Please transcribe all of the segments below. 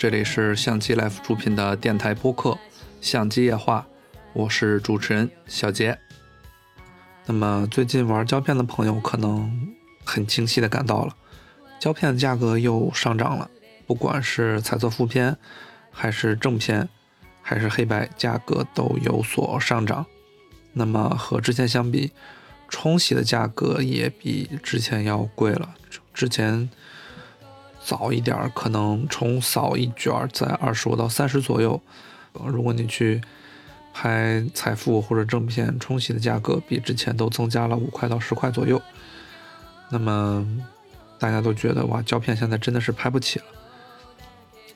这里是相机 Life 出品的电台播客《相机夜话》，我是主持人小杰。那么最近玩胶片的朋友可能很清晰的感到了，胶片的价格又上涨了，不管是彩色负片，还是正片，还是黑白，价格都有所上涨。那么和之前相比，冲洗的价格也比之前要贵了。之前早一点可能冲扫一卷在二十五到三十左右。如果你去拍彩富或者正片，冲洗的价格比之前都增加了五块到十块左右。那么大家都觉得哇，胶片现在真的是拍不起了。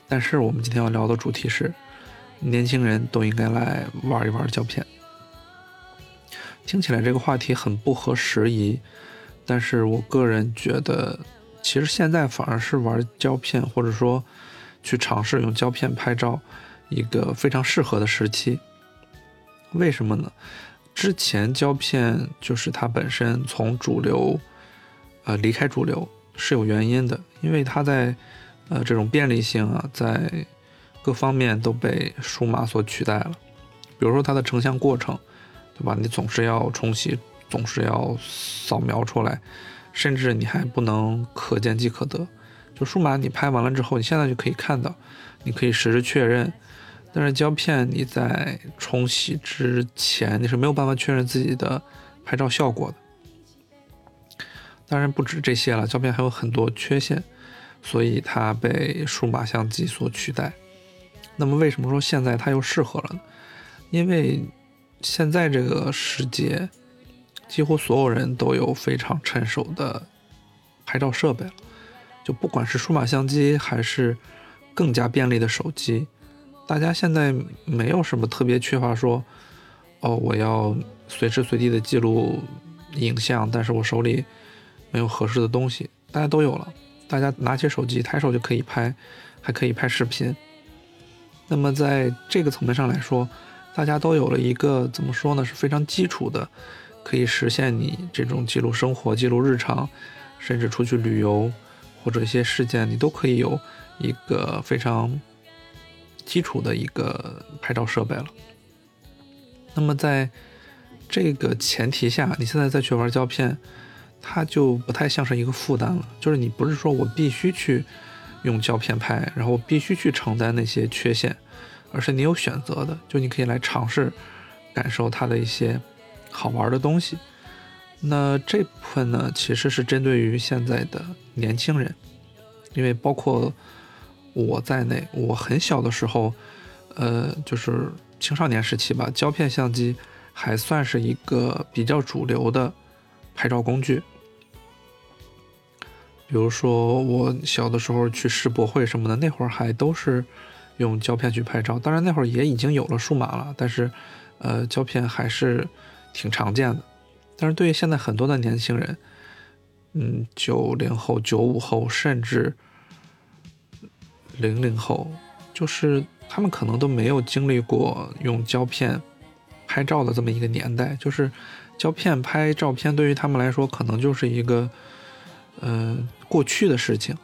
但是我们今天要聊的主题是，年轻人都应该来玩一玩胶片。听起来这个话题很不合时宜，但是我个人觉得，其实现在反而是玩胶片或者说去尝试用胶片拍照一个非常适合的时期。为什么呢？之前胶片就是它本身从主流，呃离开主流是有原因的，因为它在呃这种便利性啊，在各方面都被数码所取代了，比如说它的成像过程。对吧？你总是要冲洗，总是要扫描出来，甚至你还不能可见即可得。就数码，你拍完了之后，你现在就可以看到，你可以实时确认。但是胶片，你在冲洗之前，你是没有办法确认自己的拍照效果的。当然不止这些了，胶片还有很多缺陷，所以它被数码相机所取代。那么为什么说现在它又适合了呢？因为。现在这个世界，几乎所有人都有非常成熟的拍照设备了。就不管是数码相机，还是更加便利的手机，大家现在没有什么特别缺乏说，哦，我要随时随地的记录影像，但是我手里没有合适的东西，大家都有了。大家拿起手机，抬手就可以拍，还可以拍视频。那么在这个层面上来说，大家都有了一个怎么说呢？是非常基础的，可以实现你这种记录生活、记录日常，甚至出去旅游或者一些事件，你都可以有一个非常基础的一个拍照设备了。那么在这个前提下，你现在再去玩胶片，它就不太像是一个负担了。就是你不是说我必须去用胶片拍，然后我必须去承担那些缺陷。而是你有选择的，就你可以来尝试，感受它的一些好玩的东西。那这部分呢，其实是针对于现在的年轻人，因为包括我在内，我很小的时候，呃，就是青少年时期吧，胶片相机还算是一个比较主流的拍照工具。比如说我小的时候去世博会什么的，那会儿还都是。用胶片去拍照，当然那会儿也已经有了数码了，但是，呃，胶片还是挺常见的。但是对于现在很多的年轻人，嗯，九零后、九五后，甚至零零后，就是他们可能都没有经历过用胶片拍照的这么一个年代。就是胶片拍照片对于他们来说，可能就是一个，呃，过去的事情。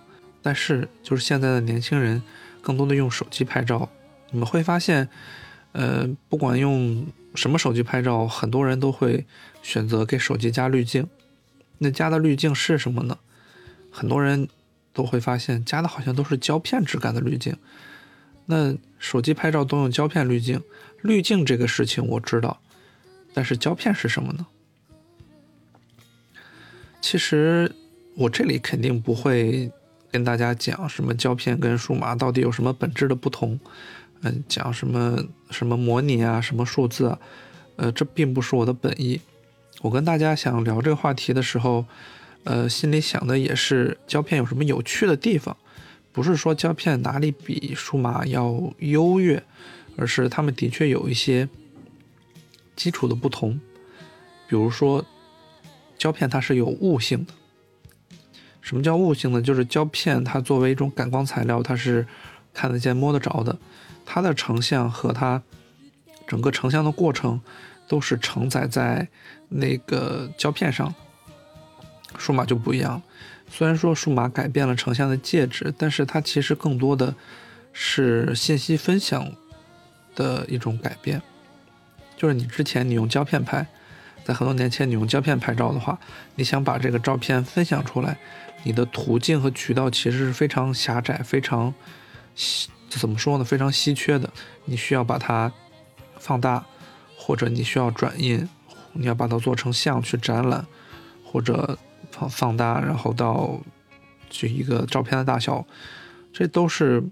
但是就是现在的年轻人。更多的用手机拍照，你们会发现，呃，不管用什么手机拍照，很多人都会选择给手机加滤镜。那加的滤镜是什么呢？很多人都会发现加的好像都是胶片质感的滤镜。那手机拍照都用胶片滤镜，滤镜这个事情我知道，但是胶片是什么呢？其实我这里肯定不会。跟大家讲什么胶片跟数码到底有什么本质的不同？嗯，讲什么什么模拟啊，什么数字啊？呃，这并不是我的本意。我跟大家想聊这个话题的时候，呃，心里想的也是胶片有什么有趣的地方，不是说胶片哪里比数码要优越，而是它们的确有一些基础的不同。比如说，胶片它是有物性的。什么叫物性呢？就是胶片，它作为一种感光材料，它是看得见、摸得着的。它的成像和它整个成像的过程都是承载在那个胶片上。数码就不一样，虽然说数码改变了成像的介质，但是它其实更多的是信息分享的一种改变。就是你之前你用胶片拍，在很多年前你用胶片拍照的话，你想把这个照片分享出来，你的途径和渠道其实是非常狭窄、非常怎么说呢？非常稀缺的。你需要把它放大，或者你需要转印，你要把它做成像去展览，或者放放大，然后到就一个照片的大小，这都是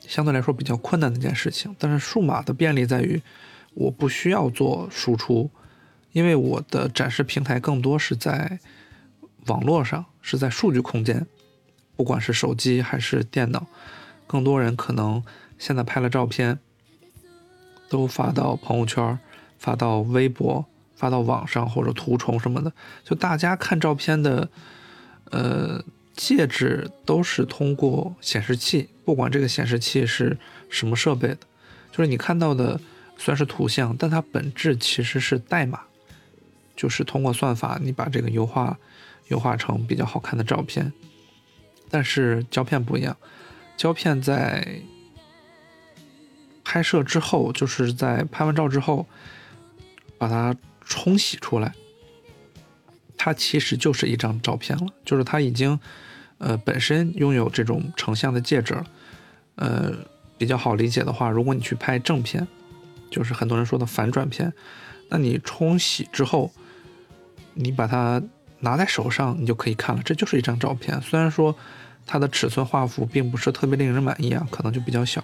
相对来说比较困难的一件事情。但是数码的便利在于，我不需要做输出，因为我的展示平台更多是在网络上，是在数据空间，不管是手机还是电脑，更多人可能现在拍了照片，都发到朋友圈，发到微博，发到网上或者图虫什么的，就大家看照片的，呃。介质都是通过显示器，不管这个显示器是什么设备的，就是你看到的虽然是图像，但它本质其实是代码，就是通过算法你把这个优化优化成比较好看的照片。但是胶片不一样，胶片在拍摄之后，就是在拍完照之后，把它冲洗出来。它其实就是一张照片了，就是它已经，呃，本身拥有这种成像的介质了。呃，比较好理解的话，如果你去拍正片，就是很多人说的反转片，那你冲洗之后，你把它拿在手上，你就可以看了，这就是一张照片。虽然说它的尺寸画幅并不是特别令人满意啊，可能就比较小，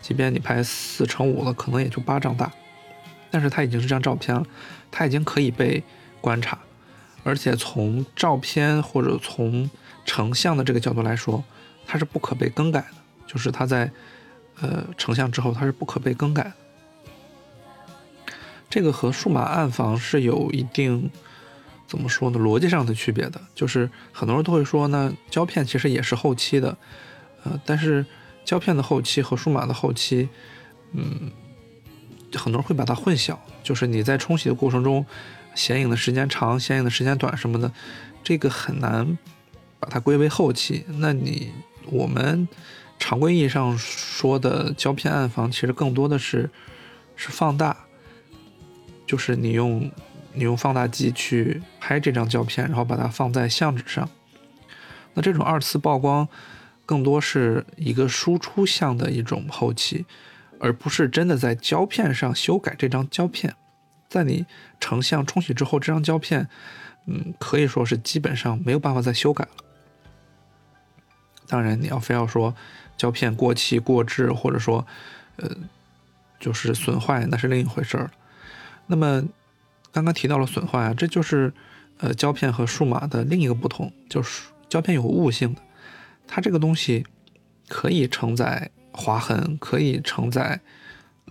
即便你拍四乘五了，可能也就巴掌大，但是它已经是张照片了，它已经可以被观察。而且从照片或者从成像的这个角度来说，它是不可被更改的，就是它在呃成像之后，它是不可被更改的。这个和数码暗房是有一定怎么说呢逻辑上的区别的，就是很多人都会说呢，胶片其实也是后期的，呃，但是胶片的后期和数码的后期，嗯，很多人会把它混淆，就是你在冲洗的过程中。显影的时间长，显影的时间短什么的，这个很难把它归为后期。那你我们常规意义上说的胶片暗房，其实更多的是是放大，就是你用你用放大机去拍这张胶片，然后把它放在相纸上。那这种二次曝光更多是一个输出项的一种后期，而不是真的在胶片上修改这张胶片。在你成像冲洗之后，这张胶片，嗯，可以说是基本上没有办法再修改了。当然，你要非要说胶片过期、过质，或者说，呃，就是损坏，那是另一回事儿那么，刚刚提到了损坏啊，这就是呃胶片和数码的另一个不同，就是胶片有物性的，它这个东西可以承载划痕，可以承载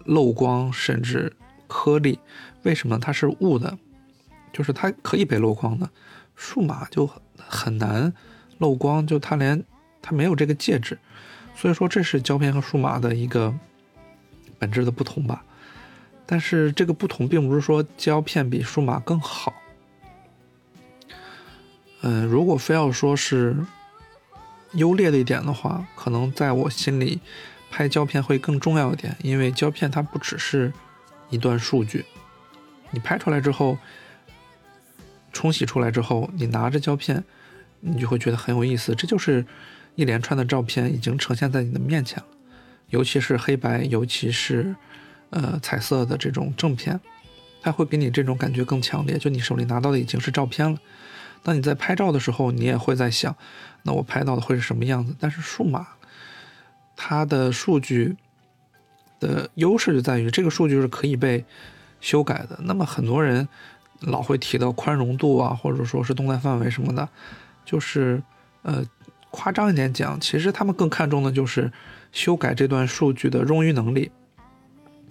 漏光，甚至颗粒。为什么它是雾的？就是它可以被漏光的，数码就很难漏光，就它连它没有这个介质，所以说这是胶片和数码的一个本质的不同吧。但是这个不同并不是说胶片比数码更好。嗯，如果非要说是优劣的一点的话，可能在我心里拍胶片会更重要一点，因为胶片它不只是一段数据。你拍出来之后，冲洗出来之后，你拿着胶片，你就会觉得很有意思。这就是一连串的照片已经呈现在你的面前了，尤其是黑白，尤其是呃彩色的这种正片，它会给你这种感觉更强烈。就你手里拿到的已经是照片了，当你在拍照的时候，你也会在想，那我拍到的会是什么样子？但是数码，它的数据的优势就在于这个数据是可以被。修改的，那么很多人老会提到宽容度啊，或者说是动态范围什么的，就是呃夸张一点讲，其实他们更看重的就是修改这段数据的冗余能力，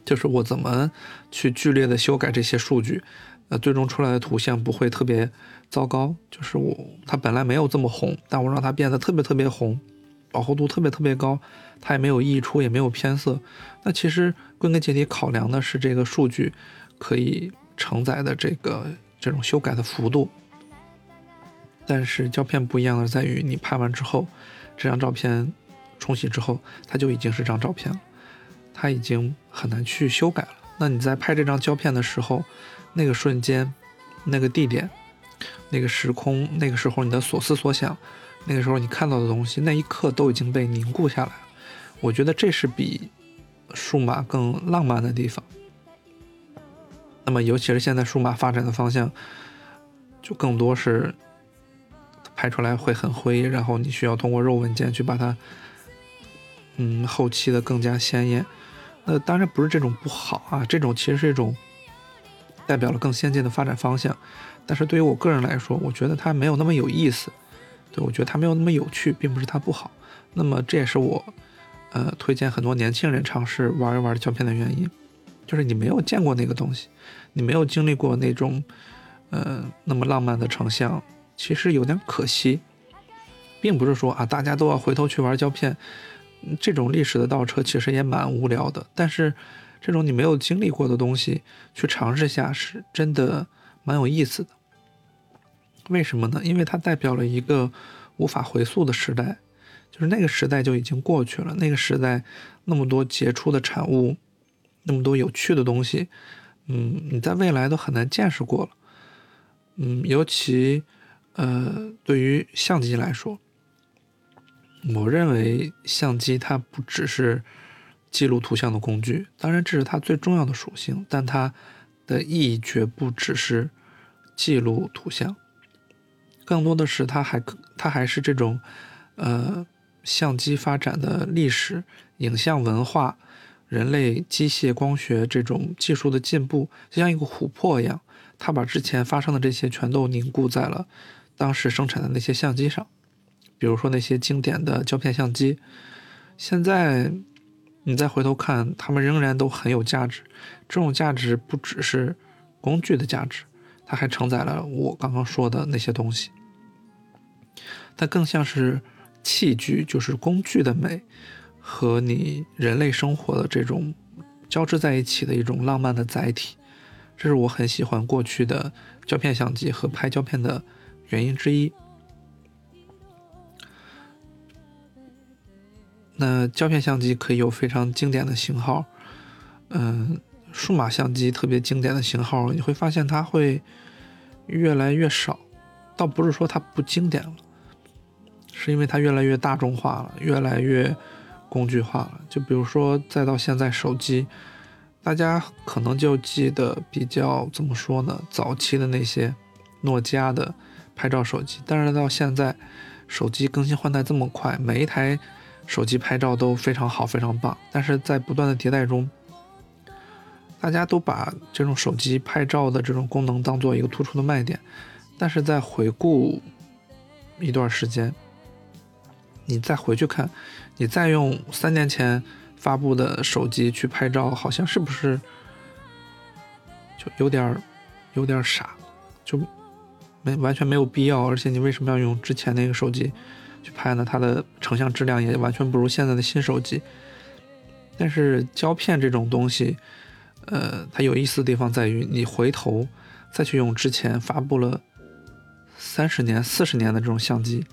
就是我怎么去剧烈的修改这些数据，呃，最终出来的图像不会特别糟糕，就是我它本来没有这么红，但我让它变得特别特别红，饱和度特别特别高，它也没有溢出，也没有偏色，那其实归根结底考量的是这个数据。可以承载的这个这种修改的幅度，但是胶片不一样的在于，你拍完之后，这张照片冲洗之后，它就已经是张照片了，它已经很难去修改了。那你在拍这张胶片的时候，那个瞬间、那个地点、那个时空、那个时候你的所思所想，那个时候你看到的东西，那一刻都已经被凝固下来。我觉得这是比数码更浪漫的地方。那么，尤其是现在数码发展的方向，就更多是拍出来会很灰，然后你需要通过肉文件去把它，嗯，后期的更加鲜艳。那当然不是这种不好啊，这种其实是一种代表了更先进的发展方向。但是对于我个人来说，我觉得它没有那么有意思，对我觉得它没有那么有趣，并不是它不好。那么这也是我呃推荐很多年轻人尝试玩一玩胶片的原因，就是你没有见过那个东西。你没有经历过那种，呃，那么浪漫的成像，其实有点可惜，并不是说啊，大家都要回头去玩胶片，这种历史的倒车其实也蛮无聊的。但是，这种你没有经历过的东西去尝试下，是真的蛮有意思的。为什么呢？因为它代表了一个无法回溯的时代，就是那个时代就已经过去了。那个时代那么多杰出的产物，那么多有趣的东西。嗯，你在未来都很难见识过了。嗯，尤其，呃，对于相机来说，我认为相机它不只是记录图像的工具，当然这是它最重要的属性，但它的意义绝不只是记录图像，更多的是它还它还是这种，呃，相机发展的历史、影像文化。人类机械光学这种技术的进步，就像一个琥珀一样，它把之前发生的这些全都凝固在了当时生产的那些相机上。比如说那些经典的胶片相机，现在你再回头看，它们仍然都很有价值。这种价值不只是工具的价值，它还承载了我刚刚说的那些东西。它更像是器具，就是工具的美。和你人类生活的这种交织在一起的一种浪漫的载体，这是我很喜欢过去的胶片相机和拍胶片的原因之一。那胶片相机可以有非常经典的型号，嗯，数码相机特别经典的型号，你会发现它会越来越少，倒不是说它不经典了，是因为它越来越大众化了，越来越。工具化了，就比如说，再到现在手机，大家可能就记得比较怎么说呢？早期的那些诺基亚的拍照手机，但是到现在，手机更新换代这么快，每一台手机拍照都非常好，非常棒。但是在不断的迭代中，大家都把这种手机拍照的这种功能当做一个突出的卖点，但是在回顾一段时间。你再回去看，你再用三年前发布的手机去拍照，好像是不是就有点有点傻，就没完全没有必要。而且你为什么要用之前那个手机去拍呢？它的成像质量也完全不如现在的新手机。但是胶片这种东西，呃，它有意思的地方在于，你回头再去用之前发布了三十年、四十年的这种相机。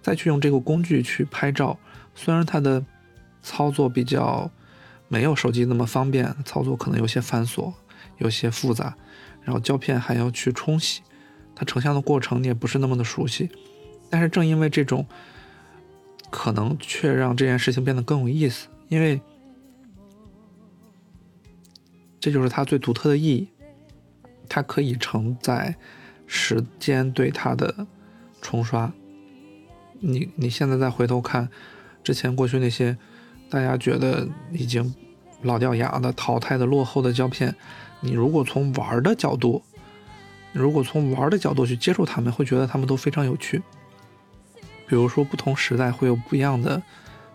再去用这个工具去拍照，虽然它的操作比较没有手机那么方便，操作可能有些繁琐，有些复杂，然后胶片还要去冲洗，它成像的过程你也不是那么的熟悉。但是正因为这种可能，却让这件事情变得更有意思，因为这就是它最独特的意义，它可以承载时间对它的冲刷。你你现在再回头看，之前过去那些大家觉得已经老掉牙的、淘汰的、落后的胶片，你如果从玩的角度，如果从玩的角度去接触他们，会觉得他们都非常有趣。比如说，不同时代会有不一样的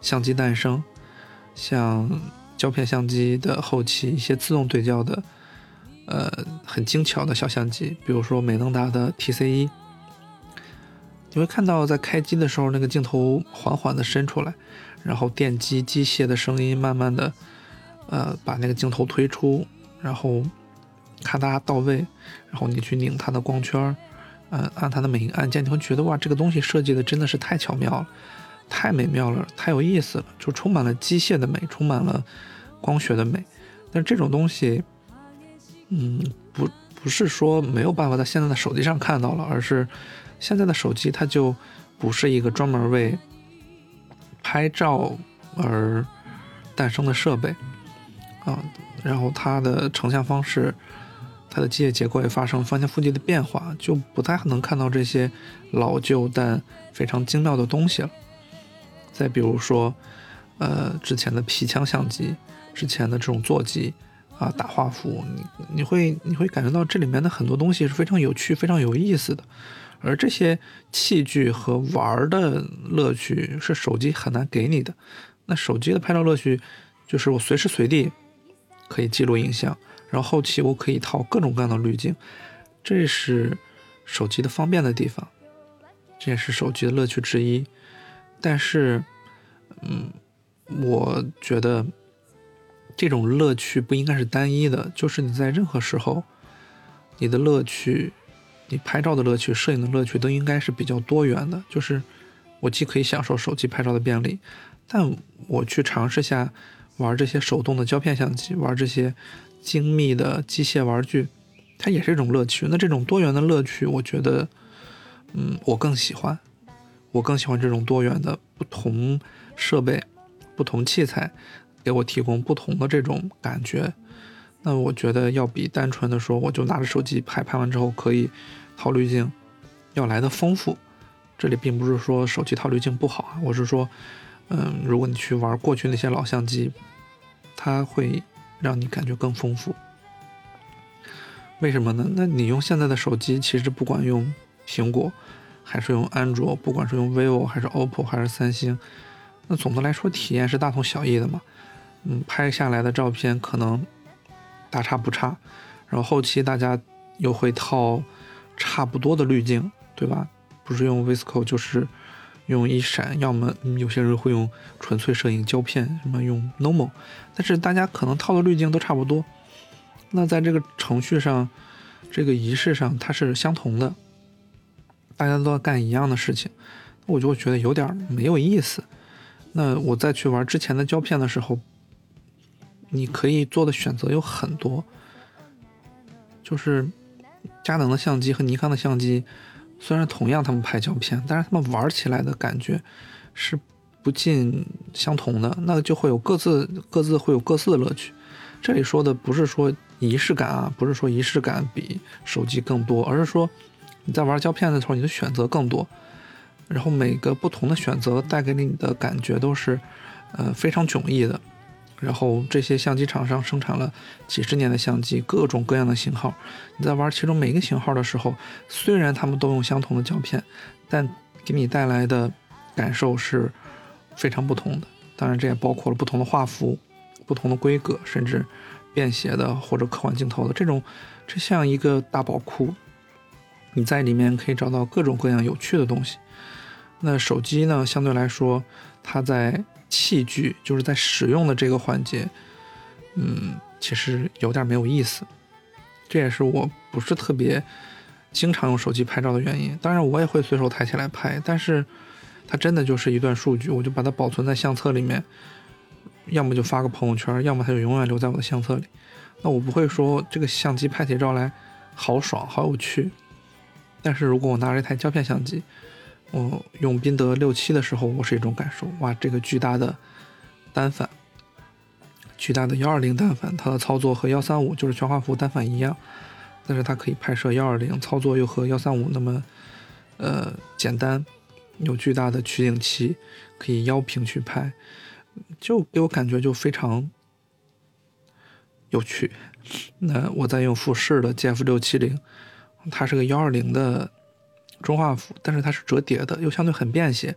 相机诞生，像胶片相机的后期一些自动对焦的，呃，很精巧的小相机，比如说美能达的 TC 一。你会看到，在开机的时候，那个镜头缓缓地伸出来，然后电机机械的声音慢慢的，呃，把那个镜头推出，然后咔嗒到位，然后你去拧它的光圈儿，嗯，按它的每一个按键，你会觉得哇，这个东西设计的真的是太巧妙了，太美妙了，太有意思了，就充满了机械的美，充满了光学的美。但这种东西，嗯，不不是说没有办法在现在的手机上看到了，而是现在的手机它就不是一个专门为拍照而诞生的设备啊。然后它的成像方式。它的机械结构也发生翻天覆地的变化，就不太能看到这些老旧但非常精妙的东西了。再比如说，呃，之前的皮腔相机，之前的这种座机啊，大画幅，你你会你会感觉到这里面的很多东西是非常有趣、非常有意思的。而这些器具和玩的乐趣是手机很难给你的。那手机的拍照乐趣就是我随时随地可以记录影像。然后后期我可以套各种各样的滤镜，这是手机的方便的地方，这也是手机的乐趣之一。但是，嗯，我觉得这种乐趣不应该是单一的，就是你在任何时候，你的乐趣，你拍照的乐趣、摄影的乐趣都应该是比较多元的。就是我既可以享受手机拍照的便利，但我去尝试下玩这些手动的胶片相机，玩这些。精密的机械玩具，它也是一种乐趣。那这种多元的乐趣，我觉得，嗯，我更喜欢。我更喜欢这种多元的不同设备、不同器材，给我提供不同的这种感觉。那我觉得要比单纯的说，我就拿着手机拍，拍完之后可以套滤镜，要来的丰富。这里并不是说手机套滤镜不好啊，我是说，嗯，如果你去玩过去那些老相机，它会。让你感觉更丰富，为什么呢？那你用现在的手机，其实不管用苹果还是用安卓，不管是用 vivo 还是 oppo 还是三星，那总的来说体验是大同小异的嘛。嗯，拍下来的照片可能大差不差，然后后期大家又会套差不多的滤镜，对吧？不是用 visco 就是。用一闪，要么有些人会用纯粹摄影胶片，什么用 normal，但是大家可能套的滤镜都差不多。那在这个程序上，这个仪式上它是相同的，大家都要干一样的事情，我就会觉得有点没有意思。那我再去玩之前的胶片的时候，你可以做的选择有很多，就是佳能的相机和尼康的相机。虽然同样他们拍胶片，但是他们玩起来的感觉是不尽相同的，那就会有各自各自会有各自的乐趣。这里说的不是说仪式感啊，不是说仪式感比手机更多，而是说你在玩胶片的时候，你的选择更多，然后每个不同的选择带给你的感觉都是呃非常迥异的。然后这些相机厂商生产了几十年的相机，各种各样的型号。你在玩其中每一个型号的时候，虽然他们都用相同的胶片，但给你带来的感受是非常不同的。当然，这也包括了不同的画幅、不同的规格，甚至便携的或者科幻镜头的这种，这像一个大宝库。你在里面可以找到各种各样有趣的东西。那手机呢，相对来说，它在器具就是在使用的这个环节，嗯，其实有点没有意思。这也是我不是特别经常用手机拍照的原因。当然，我也会随手抬起来拍，但是它真的就是一段数据，我就把它保存在相册里面，要么就发个朋友圈，要么它就永远留在我的相册里。那我不会说这个相机拍起照来好爽、好有趣。但是如果我拿着一台胶片相机，我用宾得六七的时候，我是一种感受，哇，这个巨大的单反，巨大的幺二零单反，它的操作和幺三五就是全画幅单反一样，但是它可以拍摄幺二零，操作又和幺三五那么呃简单，有巨大的取景器，可以腰屏去拍，就给我感觉就非常有趣。那我在用富士的 GF 六七零，它是个幺二零的。中画幅，但是它是折叠的，又相对很便携。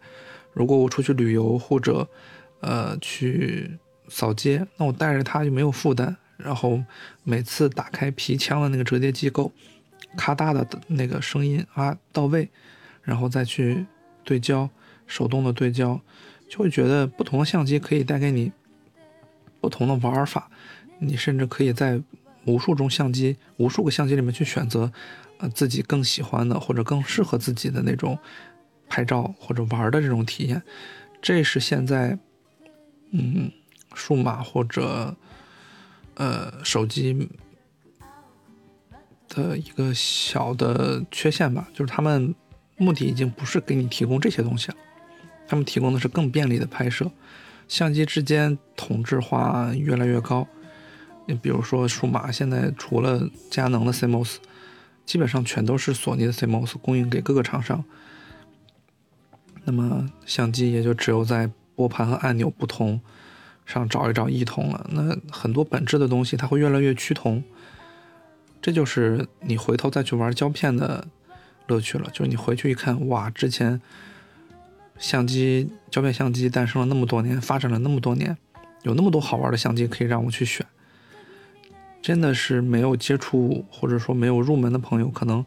如果我出去旅游或者，呃，去扫街，那我带着它就没有负担。然后每次打开皮腔的那个折叠机构，咔嗒的那个声音啊到位，然后再去对焦，手动的对焦，就会觉得不同的相机可以带给你不同的玩法。你甚至可以在无数种相机、无数个相机里面去选择。呃，自己更喜欢的或者更适合自己的那种拍照或者玩的这种体验，这是现在，嗯，数码或者呃手机的一个小的缺陷吧，就是他们目的已经不是给你提供这些东西了，他们提供的是更便利的拍摄。相机之间同质化越来越高，你比如说数码，现在除了佳能的 CMOS，基本上全都是索尼的 CMOS 供应给各个厂商。那么相机也就只有在拨盘和按钮不同上找一找异同了。那很多本质的东西它会越来越趋同，这就是你回头再去玩胶片的乐趣了。就是你回去一看，哇，之前。相机胶片相机诞生了那么多年，发展了那么多年，有那么多好玩的相机可以让我去选，真的是没有接触或者说没有入门的朋友，可能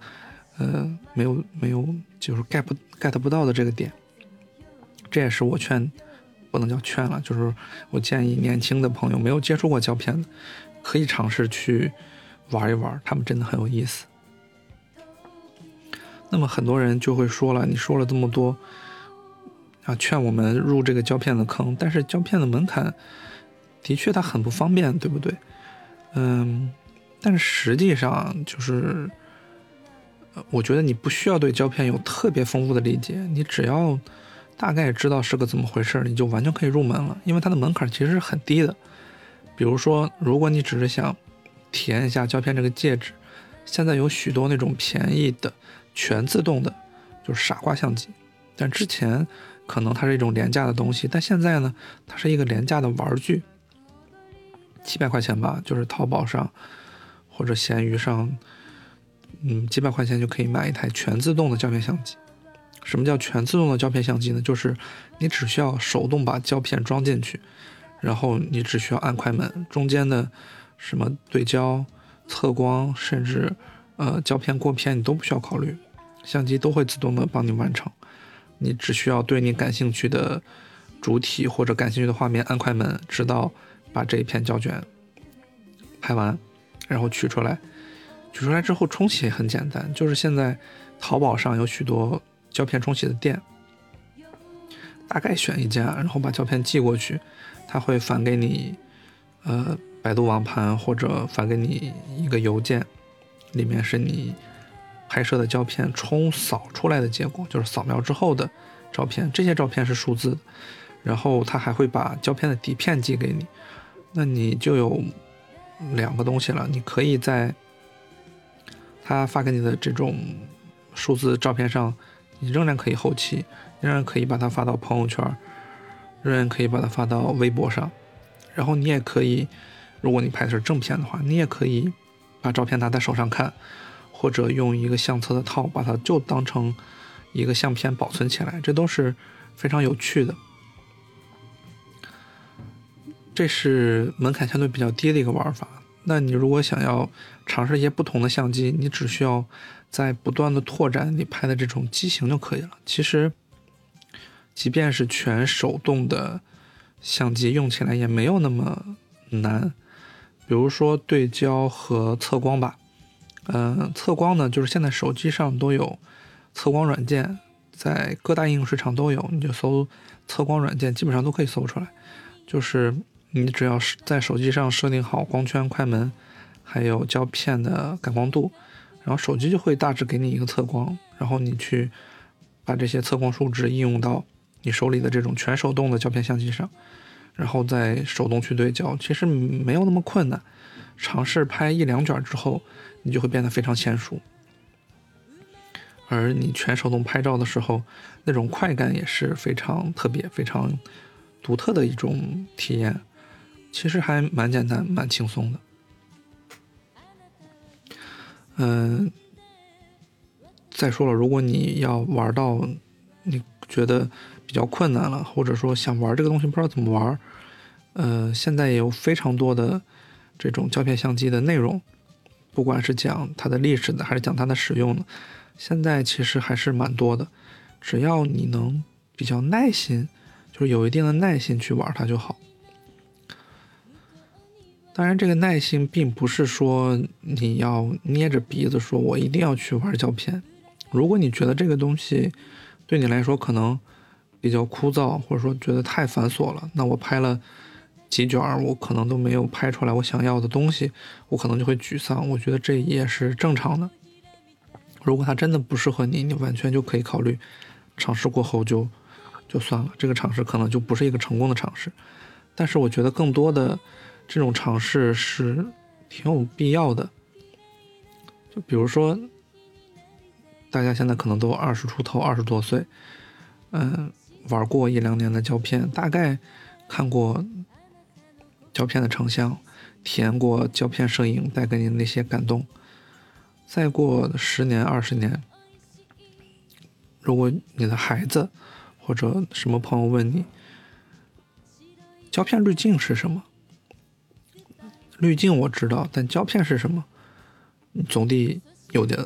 呃没有没有就是 get 不 get 不到的这个点。这也是我劝，不能叫劝了，就是我建议年轻的朋友没有接触过胶片的，可以尝试去玩一玩，他们真的很有意思。那么很多人就会说了，你说了这么多。啊，劝我们入这个胶片的坑，但是胶片的门槛的确它很不方便，对不对？嗯，但是实际上就是，我觉得你不需要对胶片有特别丰富的理解，你只要大概知道是个怎么回事，你就完全可以入门了，因为它的门槛其实是很低的。比如说，如果你只是想体验一下胶片这个介质，现在有许多那种便宜的全自动的，就是傻瓜相机，但之前。可能它是一种廉价的东西，但现在呢，它是一个廉价的玩具，几百块钱吧，就是淘宝上或者闲鱼上，嗯，几百块钱就可以买一台全自动的胶片相机。什么叫全自动的胶片相机呢？就是你只需要手动把胶片装进去，然后你只需要按快门，中间的什么对焦、测光，甚至呃胶片过片你都不需要考虑，相机都会自动的帮你完成。你只需要对你感兴趣的主体或者感兴趣的画面按快门，直到把这一片胶卷拍完，然后取出来。取出来之后冲洗也很简单，就是现在淘宝上有许多胶片冲洗的店，大概选一家，然后把胶片寄过去，他会返给你呃百度网盘或者返给你一个邮件，里面是你。拍摄的胶片冲扫出来的结果就是扫描之后的照片，这些照片是数字，然后他还会把胶片的底片寄给你，那你就有两个东西了，你可以在他发给你的这种数字照片上，你仍然可以后期，仍然可以把它发到朋友圈，仍然可以把它发到微博上，然后你也可以，如果你拍的是正片的话，你也可以把照片拿在手上看。或者用一个相册的套把它就当成一个相片保存起来，这都是非常有趣的。这是门槛相对比较低的一个玩法。那你如果想要尝试一些不同的相机，你只需要在不断的拓展你拍的这种机型就可以了。其实，即便是全手动的相机，用起来也没有那么难。比如说对焦和测光吧。嗯，测光呢，就是现在手机上都有测光软件，在各大应用市场都有，你就搜测光软件，基本上都可以搜出来。就是你只要是在手机上设定好光圈、快门，还有胶片的感光度，然后手机就会大致给你一个测光，然后你去把这些测光数值应用到你手里的这种全手动的胶片相机上，然后再手动去对焦，其实没有那么困难。尝试拍一两卷之后。你就会变得非常娴熟，而你全手动拍照的时候，那种快感也是非常特别、非常独特的一种体验。其实还蛮简单、蛮轻松的。嗯，再说了，如果你要玩到你觉得比较困难了，或者说想玩这个东西不知道怎么玩，呃，现在也有非常多的这种胶片相机的内容。不管是讲它的历史的，还是讲它的使用的，现在其实还是蛮多的。只要你能比较耐心，就是有一定的耐心去玩它就好。当然，这个耐心并不是说你要捏着鼻子说“我一定要去玩胶片”。如果你觉得这个东西对你来说可能比较枯燥，或者说觉得太繁琐了，那我拍了几卷，我可能都没有拍出来我想要的东西，我可能就会沮丧。我觉得这也是正常的。如果它真的不适合你，你完全就可以考虑尝试过后就就算了，这个尝试可能就不是一个成功的尝试。但是我觉得更多的这种尝试是挺有必要的。就比如说，大家现在可能都二十出头，二十多岁，嗯，玩过一两年的胶片，大概看过胶片的成像，体验过胶片摄影带给你那些感动。再过十年、二十年，如果你的孩子或者什么朋友问你，胶片滤镜是什么？滤镜我知道，但胶片是什么？总得有点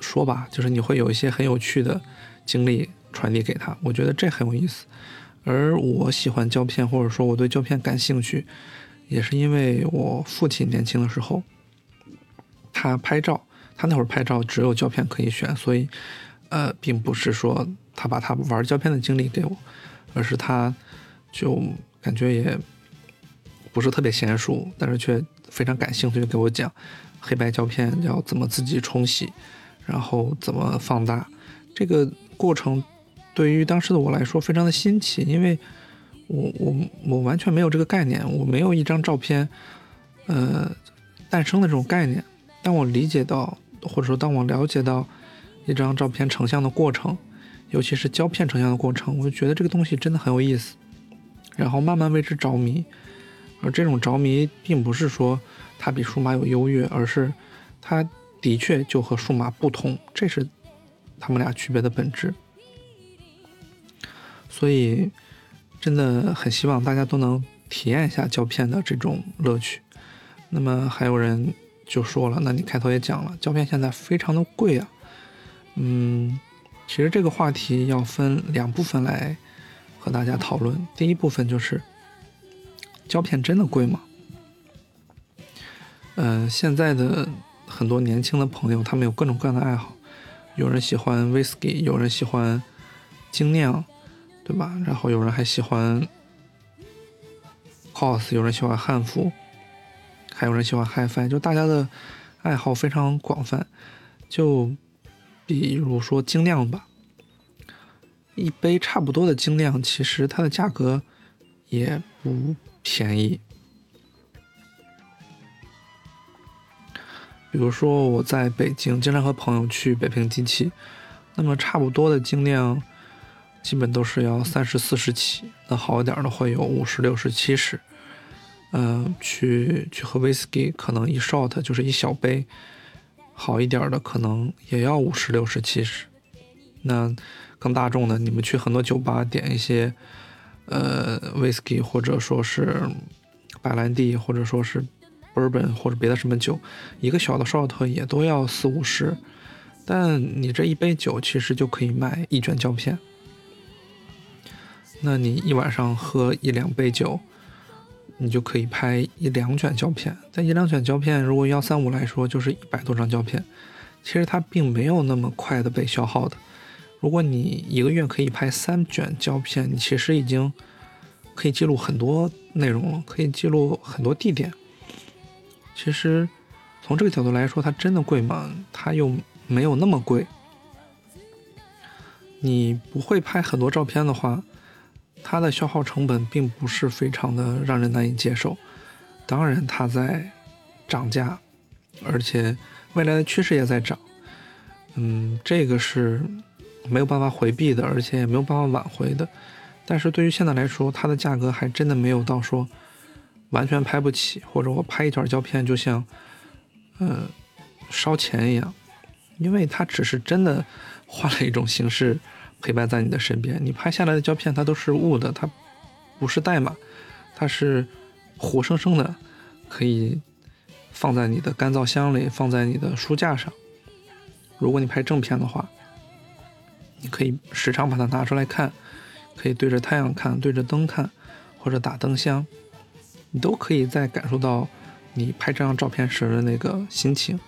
说吧，就是你会有一些很有趣的经历传递给他，我觉得这很有意思。而我喜欢胶片，或者说我对胶片感兴趣，也是因为我父亲年轻的时候，他拍照。他那会儿拍照只有胶片可以选，所以，呃，并不是说他把他玩胶片的经历给我，而是他就感觉也不是特别娴熟，但是却非常感兴趣，就给我讲黑白胶片要怎么自己冲洗，然后怎么放大。这个过程对于当时的我来说非常的新奇，因为我我我完全没有这个概念，我没有一张照片，呃，诞生的这种概念。当我理解到。或者说，当我了解到一张照片成像的过程，尤其是胶片成像的过程，我就觉得这个东西真的很有意思，然后慢慢为之着迷。而这种着迷，并不是说它比数码有优越，而是它的确就和数码不同，这是他们俩区别的本质。所以，真的很希望大家都能体验一下胶片的这种乐趣。那么，还有人。就说了，那你开头也讲了，胶片现在非常的贵啊。嗯，其实这个话题要分两部分来和大家讨论。第一部分就是胶片真的贵吗？嗯，现在的很多年轻的朋友，他们有各种各样的爱好，有人喜欢 whisky，有人喜欢精酿，对吧？然后有人还喜欢 cos，有人喜欢汉服。还有人喜欢 HiFi，就大家的爱好非常广泛。就比如说精酿吧，一杯差不多的精酿，其实它的价格也不便宜。比如说我在北京，经常和朋友去北平机器，那么差不多的精酿，基本都是要三十四十起，那好一点的会有五十六十七十。嗯，去去喝威士忌，可能一 shot 就是一小杯，好一点的可能也要五十、六十、七十。那更大众的，你们去很多酒吧点一些，呃，威士忌或者说是白兰地，或者说是 bourbon 或者别的什么酒，一个小的 shot 也都要四五十。但你这一杯酒其实就可以卖一卷胶片。那你一晚上喝一两杯酒。你就可以拍一两卷胶片，在一两卷胶片，如果幺三五来说，就是一百多张胶片。其实它并没有那么快的被消耗的。如果你一个月可以拍三卷胶片，你其实已经可以记录很多内容了，可以记录很多地点。其实从这个角度来说，它真的贵吗？它又没有那么贵。你不会拍很多照片的话。它的消耗成本并不是非常的让人难以接受，当然它在涨价，而且未来的趋势也在涨，嗯，这个是没有办法回避的，而且也没有办法挽回的。但是对于现在来说，它的价格还真的没有到说完全拍不起，或者我拍一卷胶片就像嗯烧钱一样，因为它只是真的换了一种形式。陪伴在你的身边，你拍下来的胶片它都是雾的，它不是代码，它是活生生的，可以放在你的干燥箱里，放在你的书架上。如果你拍正片的话，你可以时常把它拿出来看，可以对着太阳看，对着灯看，或者打灯箱，你都可以再感受到你拍这张照片时的那个心情，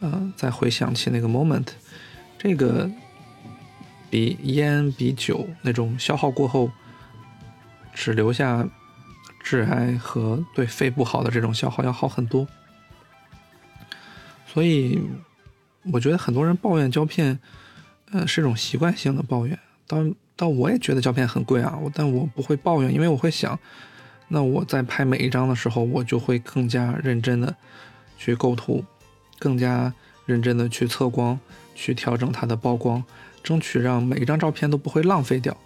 嗯，再回想起那个 moment，这个。比烟、比酒那种消耗过后只留下致癌和对肺不好的这种消耗要好很多。所以，我觉得很多人抱怨胶片，呃，是一种习惯性的抱怨。当但我也觉得胶片很贵啊，我但我不会抱怨，因为我会想，那我在拍每一张的时候，我就会更加认真的去构图，更加认真的去测光，去调整它的曝光，争取让每一张照片都不会浪费掉。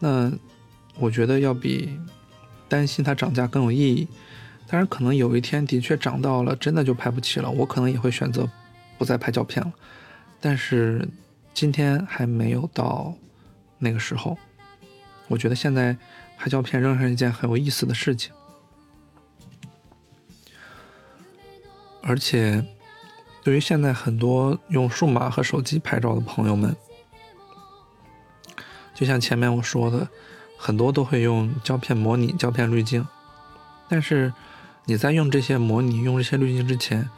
那我觉得要比担心它涨价更有意义。当然，可能有一天的确涨到了，真的就拍不起了，我可能也会选择不再拍胶片了。但是今天还没有到。那个时候，我觉得现在拍胶片仍然是一件很有意思的事情，而且对于现在很多用数码和手机拍照的朋友们，就像前面我说的，很多都会用胶片模拟、胶片滤镜，但是你在用这些模拟、用这些滤镜之前，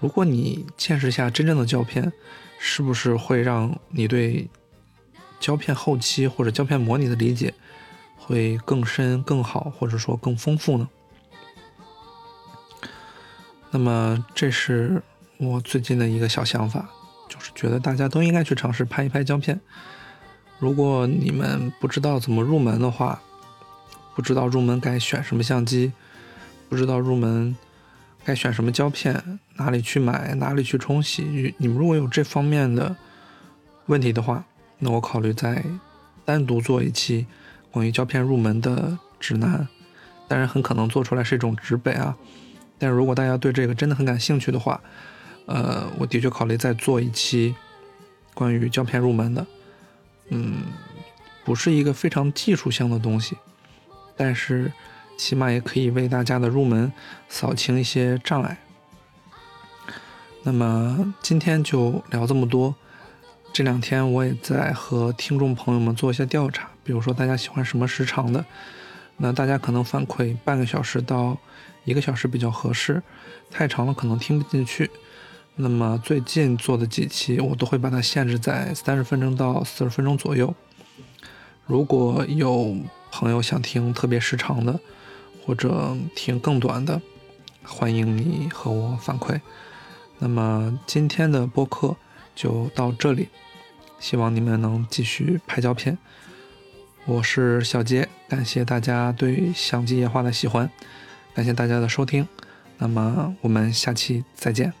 如果你见识下真正的胶片，是不是会让你对？胶片后期或者胶片模拟的理解会更深、更好，或者说更丰富呢？那么，这是我最近的一个小想法，就是觉得大家都应该去尝试拍一拍胶片。如果你们不知道怎么入门的话，不知道入门该选什么相机，不知道入门该选什么胶片，哪里去买，哪里去冲洗，你们如果有这方面的问题的话，那我考虑再单独做一期关于胶片入门的指南，当然很可能做出来是一种指北啊。但是如果大家对这个真的很感兴趣的话，呃，我的确考虑再做一期关于胶片入门的。嗯，不是一个非常技术性的东西，但是起码也可以为大家的入门扫清一些障碍。那么今天就聊这么多。这两天我也在和听众朋友们做一些调查，比如说大家喜欢什么时长的，那大家可能反馈半个小时到一个小时比较合适，太长了可能听不进去。那么最近做的几期我都会把它限制在三十分钟到四十分钟左右。如果有朋友想听特别时长的，或者听更短的，欢迎你和我反馈。那么今天的播客。就到这里，希望你们能继续拍胶片。我是小杰，感谢大家对相机野化的喜欢，感谢大家的收听，那么我们下期再见。